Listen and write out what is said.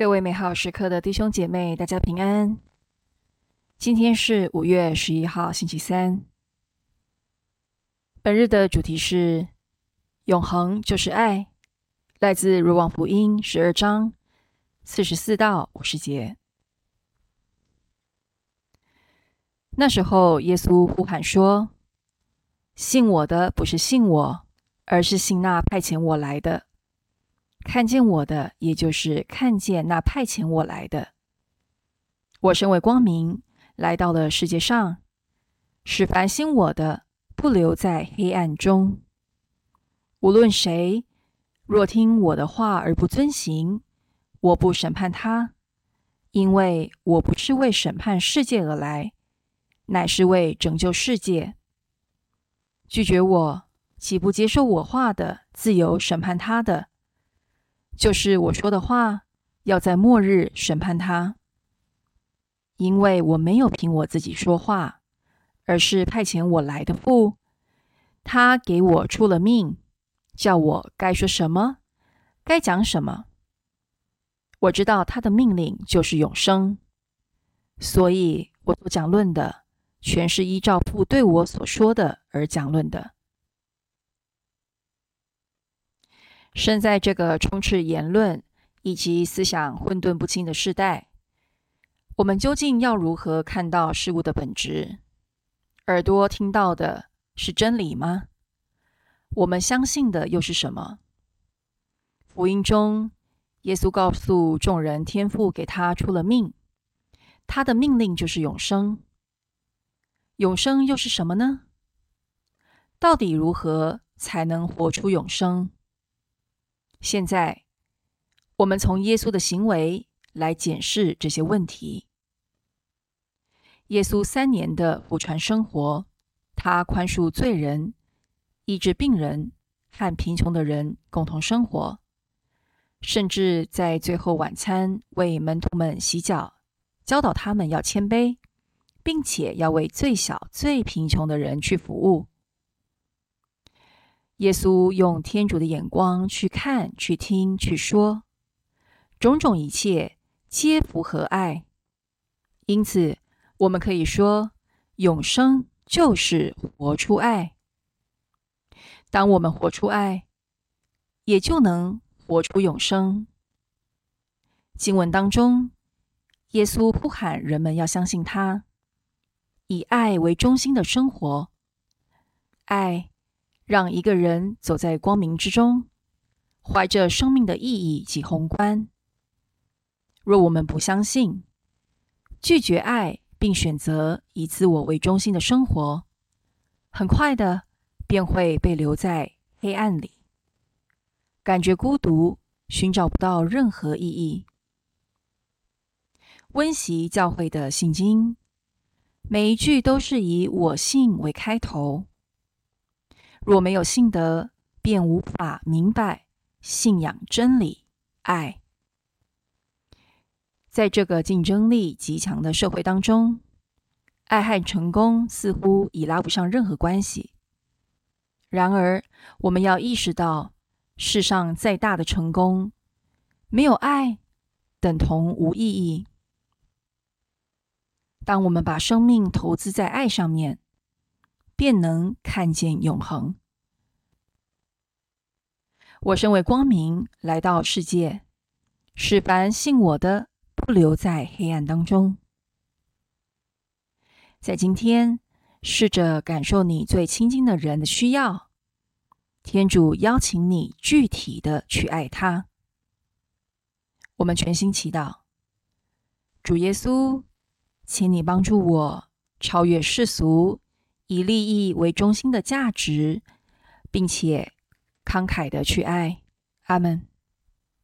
各位美好时刻的弟兄姐妹，大家平安。今天是五月十一号，星期三。本日的主题是“永恒就是爱”，来自《若望福音》十二章四十四到五十节。那时候，耶稣呼喊说：“信我的，不是信我，而是信那派遣我来的。”看见我的，也就是看见那派遣我来的。我身为光明，来到了世界上，使凡信我的不留在黑暗中。无论谁若听我的话而不遵行，我不审判他，因为我不是为审判世界而来，乃是为拯救世界。拒绝我，岂不接受我话的，自由审判他的？就是我说的话，要在末日审判他，因为我没有凭我自己说话，而是派遣我来的父，他给我出了命，叫我该说什么，该讲什么。我知道他的命令就是永生，所以我所讲论的，全是依照父对我所说的而讲论的。生在这个充斥言论以及思想混沌不清的时代，我们究竟要如何看到事物的本质？耳朵听到的是真理吗？我们相信的又是什么？福音中，耶稣告诉众人，天父给他出了命，他的命令就是永生。永生又是什么呢？到底如何才能活出永生？现在，我们从耶稣的行为来检视这些问题。耶稣三年的福传生活，他宽恕罪人、医治病人和贫穷的人共同生活，甚至在最后晚餐为门徒们洗脚，教导他们要谦卑，并且要为最小、最贫穷的人去服务。耶稣用天主的眼光去看、去听、去说，种种一切皆符合爱。因此，我们可以说，永生就是活出爱。当我们活出爱，也就能活出永生。经文当中，耶稣呼喊人们要相信他，以爱为中心的生活，爱。让一个人走在光明之中，怀着生命的意义及宏观。若我们不相信、拒绝爱，并选择以自我为中心的生活，很快的便会被留在黑暗里，感觉孤独，寻找不到任何意义。温习教会的信经，每一句都是以“我信”为开头。若没有信德，便无法明白信仰真理、爱。在这个竞争力极强的社会当中，爱和成功似乎已拉不上任何关系。然而，我们要意识到，世上再大的成功，没有爱，等同无意义。当我们把生命投资在爱上面，便能看见永恒。我身为光明来到世界，使凡信我的不留在黑暗当中。在今天，试着感受你最亲近的人的需要，天主邀请你具体的去爱他。我们全心祈祷，主耶稣，请你帮助我超越世俗。以利益为中心的价值，并且慷慨的去爱，阿门。